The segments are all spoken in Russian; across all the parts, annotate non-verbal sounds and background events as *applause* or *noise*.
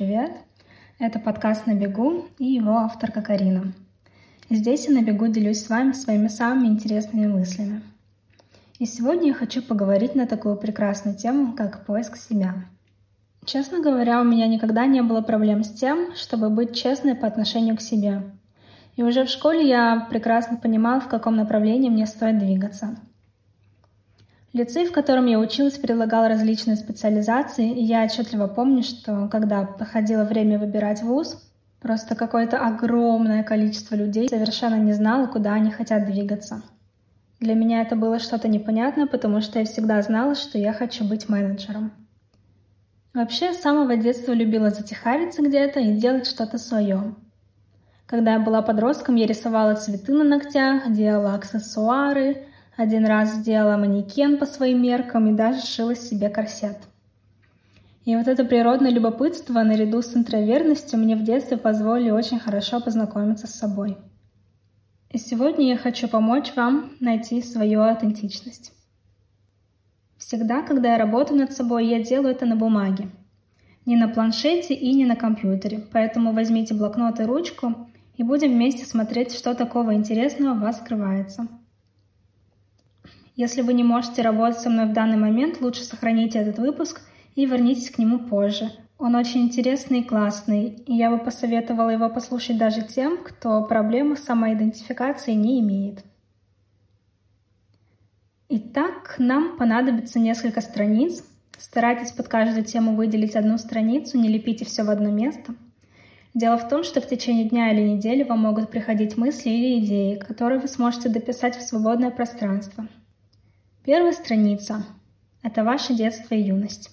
привет! Это подкаст «На бегу» и его авторка Карина. Здесь я на бегу делюсь с вами своими самыми интересными мыслями. И сегодня я хочу поговорить на такую прекрасную тему, как поиск себя. Честно говоря, у меня никогда не было проблем с тем, чтобы быть честной по отношению к себе. И уже в школе я прекрасно понимала, в каком направлении мне стоит двигаться – Лицей, в котором я училась, предлагал различные специализации, и я отчетливо помню, что когда проходило время выбирать вуз, просто какое-то огромное количество людей совершенно не знало, куда они хотят двигаться. Для меня это было что-то непонятное, потому что я всегда знала, что я хочу быть менеджером. Вообще, с самого детства любила затихариться где-то и делать что-то свое. Когда я была подростком, я рисовала цветы на ногтях, делала аксессуары, один раз сделала манекен по своим меркам и даже сшила себе корсет. И вот это природное любопытство наряду с интроверностью мне в детстве позволили очень хорошо познакомиться с собой. И сегодня я хочу помочь вам найти свою аутентичность. Всегда, когда я работаю над собой, я делаю это на бумаге. Не на планшете и не на компьютере. Поэтому возьмите блокнот и ручку и будем вместе смотреть, что такого интересного у вас скрывается – если вы не можете работать со мной в данный момент, лучше сохраните этот выпуск и вернитесь к нему позже. Он очень интересный и классный, и я бы посоветовала его послушать даже тем, кто проблемы с самоидентификацией не имеет. Итак, нам понадобится несколько страниц. Старайтесь под каждую тему выделить одну страницу, не лепите все в одно место. Дело в том, что в течение дня или недели вам могут приходить мысли или идеи, которые вы сможете дописать в свободное пространство – Первая страница – это ваше детство и юность.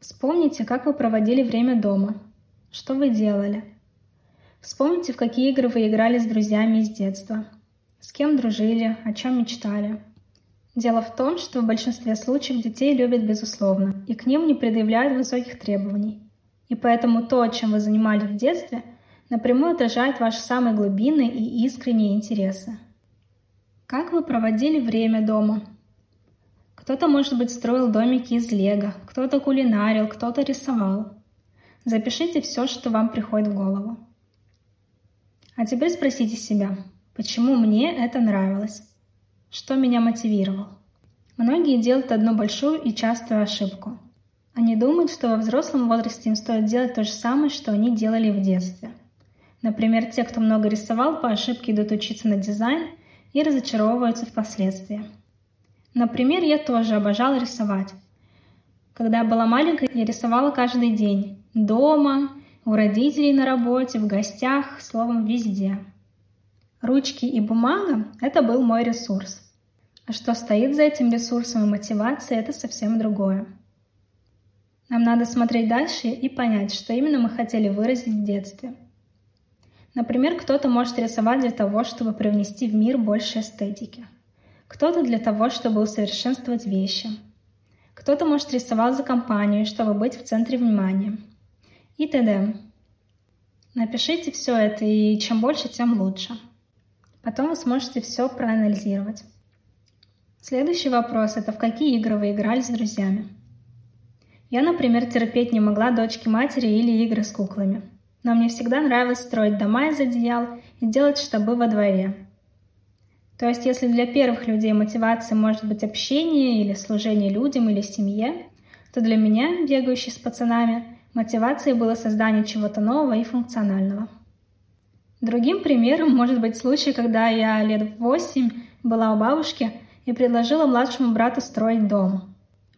Вспомните, как вы проводили время дома, что вы делали. Вспомните, в какие игры вы играли с друзьями из детства, с кем дружили, о чем мечтали. Дело в том, что в большинстве случаев детей любят безусловно, и к ним не предъявляют высоких требований. И поэтому то, чем вы занимались в детстве, напрямую отражает ваши самые глубинные и искренние интересы. Как вы проводили время дома? Кто-то, может быть, строил домики из лего, кто-то кулинарил, кто-то рисовал. Запишите все, что вам приходит в голову. А теперь спросите себя, почему мне это нравилось? Что меня мотивировало? Многие делают одну большую и частую ошибку. Они думают, что во взрослом возрасте им стоит делать то же самое, что они делали в детстве. Например, те, кто много рисовал, по ошибке идут учиться на дизайн и разочаровываются впоследствии. Например, я тоже обожала рисовать. Когда была маленькой, я рисовала каждый день. Дома, у родителей на работе, в гостях, словом, везде. Ручки и бумага – это был мой ресурс. А что стоит за этим ресурсом и мотивацией – это совсем другое. Нам надо смотреть дальше и понять, что именно мы хотели выразить в детстве. Например, кто-то может рисовать для того, чтобы привнести в мир больше эстетики – кто-то для того, чтобы усовершенствовать вещи. Кто-то, может, рисовал за компанию, чтобы быть в центре внимания. И т.д. Напишите все это, и чем больше, тем лучше. Потом вы сможете все проанализировать. Следующий вопрос – это в какие игры вы играли с друзьями? Я, например, терпеть не могла дочки матери или игры с куклами. Но мне всегда нравилось строить дома из одеял и делать штабы во дворе. То есть, если для первых людей мотивация может быть общение или служение людям или семье, то для меня, бегающей с пацанами, мотивацией было создание чего-то нового и функционального. Другим примером может быть случай, когда я лет восемь была у бабушки и предложила младшему брату строить дом.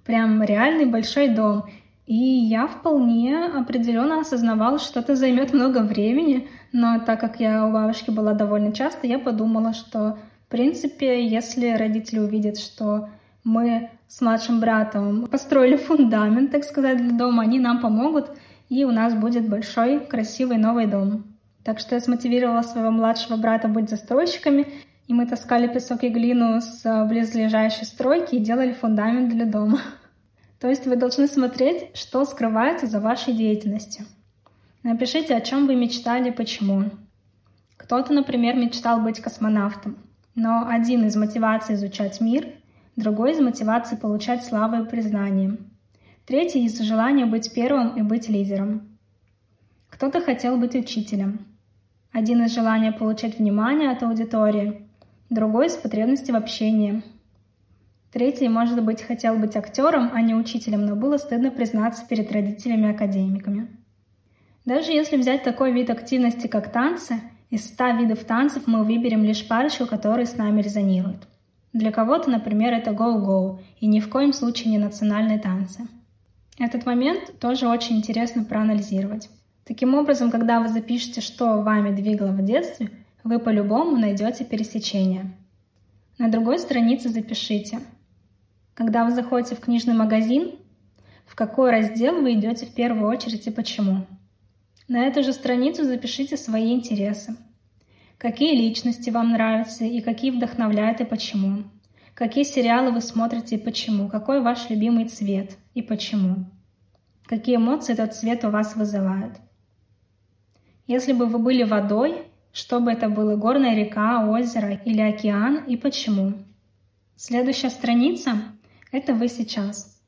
Прям реальный большой дом. И я вполне определенно осознавала, что это займет много времени, но так как я у бабушки была довольно часто, я подумала, что принципе, если родители увидят, что мы с младшим братом построили фундамент, так сказать, для дома, они нам помогут, и у нас будет большой, красивый новый дом. Так что я смотивировала своего младшего брата быть застройщиками, и мы таскали песок и глину с близлежащей стройки и делали фундамент для дома. *laughs* То есть вы должны смотреть, что скрывается за вашей деятельностью. Напишите, о чем вы мечтали, почему. Кто-то, например, мечтал быть космонавтом. Но один из мотиваций изучать мир, другой из мотиваций получать славу и признание. Третий из желания быть первым и быть лидером. Кто-то хотел быть учителем. Один из желания получать внимание от аудитории, другой из потребности в общении. Третий, может быть, хотел быть актером, а не учителем, но было стыдно признаться перед родителями-академиками. Даже если взять такой вид активности, как танцы, из ста видов танцев мы выберем лишь парочку, которые с нами резонируют. Для кого-то, например, это go-go, и ни в коем случае не национальные танцы. Этот момент тоже очень интересно проанализировать. Таким образом, когда вы запишете, что вами двигало в детстве, вы по-любому найдете пересечение. На другой странице запишите. Когда вы заходите в книжный магазин, в какой раздел вы идете в первую очередь и почему. На эту же страницу запишите свои интересы. Какие личности вам нравятся и какие вдохновляют и почему. Какие сериалы вы смотрите и почему. Какой ваш любимый цвет и почему. Какие эмоции этот цвет у вас вызывает. Если бы вы были водой, что бы это было, горная река, озеро или океан и почему. Следующая страница — это вы сейчас.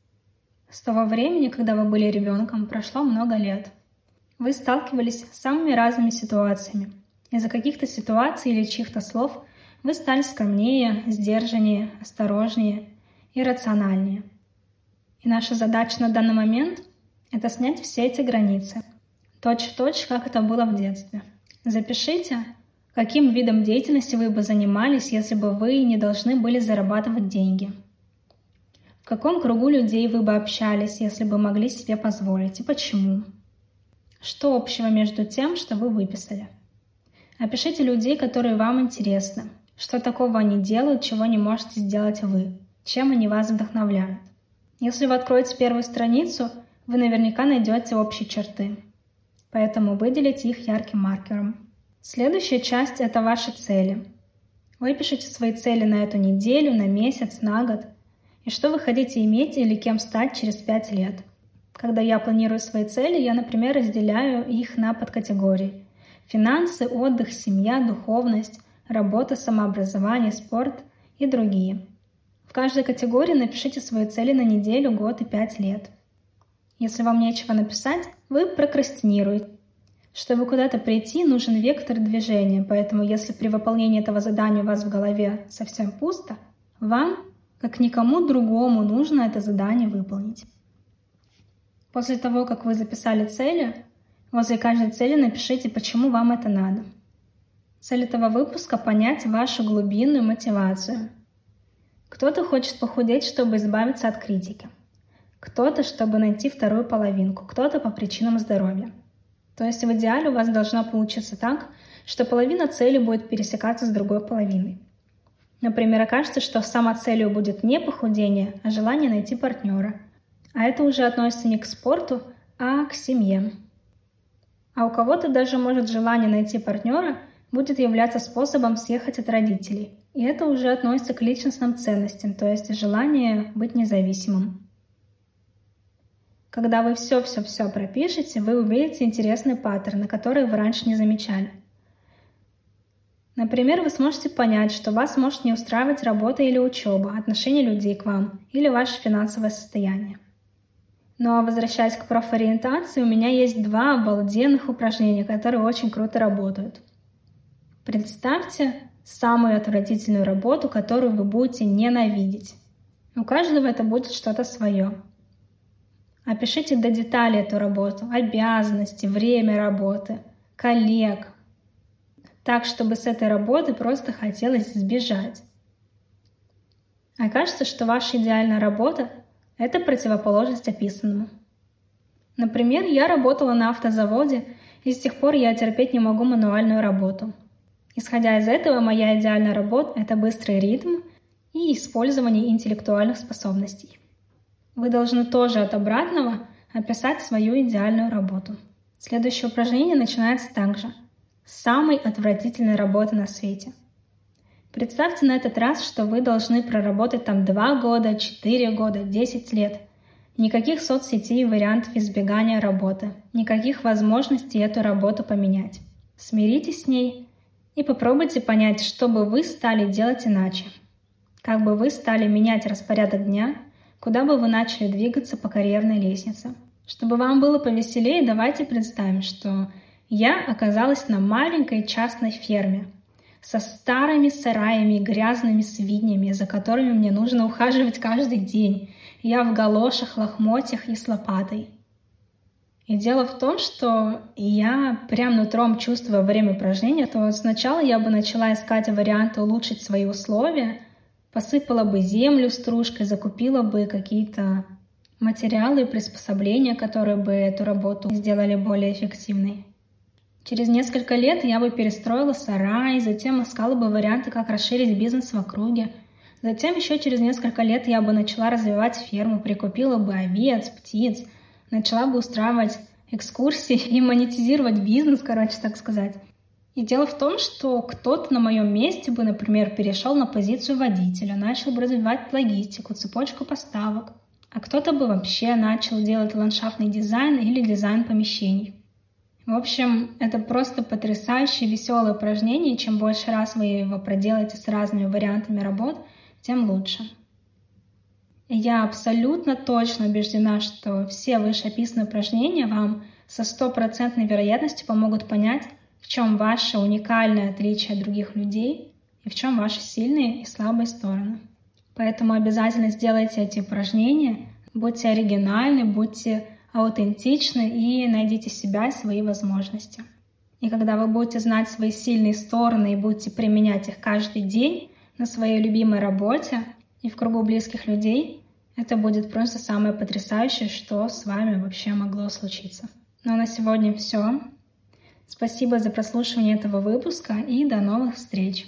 С того времени, когда вы были ребенком, прошло много лет. Вы сталкивались с самыми разными ситуациями — из-за каких-то ситуаций или чьих-то слов вы стали скромнее, сдержаннее, осторожнее и рациональнее. И наша задача на данный момент — это снять все эти границы, точь в точь, как это было в детстве. Запишите, каким видом деятельности вы бы занимались, если бы вы не должны были зарабатывать деньги. В каком кругу людей вы бы общались, если бы могли себе позволить, и почему? Что общего между тем, что вы выписали? Опишите людей, которые вам интересны. Что такого они делают, чего не можете сделать вы? Чем они вас вдохновляют? Если вы откроете первую страницу, вы наверняка найдете общие черты. Поэтому выделите их ярким маркером. Следующая часть – это ваши цели. Вы пишите свои цели на эту неделю, на месяц, на год. И что вы хотите иметь или кем стать через пять лет. Когда я планирую свои цели, я, например, разделяю их на подкатегории – финансы, отдых, семья, духовность, работа, самообразование, спорт и другие. В каждой категории напишите свои цели на неделю, год и пять лет. Если вам нечего написать, вы прокрастинируете. Чтобы куда-то прийти, нужен вектор движения, поэтому если при выполнении этого задания у вас в голове совсем пусто, вам, как никому другому, нужно это задание выполнить. После того, как вы записали цели, Возле каждой цели напишите, почему вам это надо. Цель этого выпуска — понять вашу глубинную мотивацию. Кто-то хочет похудеть, чтобы избавиться от критики. Кто-то, чтобы найти вторую половинку, кто-то по причинам здоровья. То есть в идеале у вас должно получиться так, что половина цели будет пересекаться с другой половиной. Например, окажется, что самоцелью будет не похудение, а желание найти партнера. А это уже относится не к спорту, а к семье. А у кого-то даже может желание найти партнера будет являться способом съехать от родителей. И это уже относится к личностным ценностям, то есть желание быть независимым. Когда вы все-все-все пропишете, вы увидите интересные паттерны, которые вы раньше не замечали. Например, вы сможете понять, что вас может не устраивать работа или учеба, отношение людей к вам или ваше финансовое состояние. Но возвращаясь к профориентации, у меня есть два обалденных упражнения, которые очень круто работают. Представьте самую отвратительную работу, которую вы будете ненавидеть. У каждого это будет что-то свое. Опишите до деталей эту работу, обязанности, время работы, коллег, так, чтобы с этой работы просто хотелось сбежать. Окажется, что ваша идеальная работа это противоположность описанному. Например, я работала на автозаводе, и с тех пор я терпеть не могу мануальную работу. Исходя из этого, моя идеальная работа — это быстрый ритм и использование интеллектуальных способностей. Вы должны тоже от обратного описать свою идеальную работу. Следующее упражнение начинается так же. С самой отвратительной работы на свете — Представьте на этот раз, что вы должны проработать там 2 года, 4 года, 10 лет. Никаких соцсетей и вариантов избегания работы. Никаких возможностей эту работу поменять. Смиритесь с ней и попробуйте понять, что бы вы стали делать иначе. Как бы вы стали менять распорядок дня, куда бы вы начали двигаться по карьерной лестнице. Чтобы вам было повеселее, давайте представим, что я оказалась на маленькой частной ферме со старыми сараями грязными свиньями, за которыми мне нужно ухаживать каждый день. Я в галошах, лохмотьях и с лопатой. И дело в том, что я прям нутром чувствую во время упражнения, то сначала я бы начала искать варианты улучшить свои условия, посыпала бы землю стружкой, закупила бы какие-то материалы и приспособления, которые бы эту работу сделали более эффективной. Через несколько лет я бы перестроила сарай, затем искала бы варианты, как расширить бизнес в округе. Затем еще через несколько лет я бы начала развивать ферму, прикупила бы овец, птиц, начала бы устраивать экскурсии *laughs* и монетизировать бизнес, короче, так сказать. И дело в том, что кто-то на моем месте бы, например, перешел на позицию водителя, начал бы развивать логистику, цепочку поставок, а кто-то бы вообще начал делать ландшафтный дизайн или дизайн помещений. В общем, это просто потрясающее, веселое упражнение. Чем больше раз вы его проделаете с разными вариантами работ, тем лучше. Я абсолютно точно убеждена, что все вышеописанные упражнения вам со стопроцентной вероятностью помогут понять, в чем ваше уникальное отличие от других людей и в чем ваши сильные и слабые стороны. Поэтому обязательно сделайте эти упражнения, будьте оригинальны, будьте аутентичны и найдите себя и свои возможности. И когда вы будете знать свои сильные стороны и будете применять их каждый день на своей любимой работе и в кругу близких людей, это будет просто самое потрясающее, что с вами вообще могло случиться. Ну а на сегодня все. Спасибо за прослушивание этого выпуска и до новых встреч.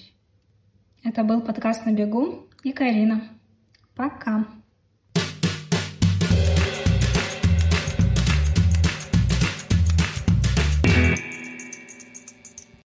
Это был подкаст «На бегу» и Карина. Пока!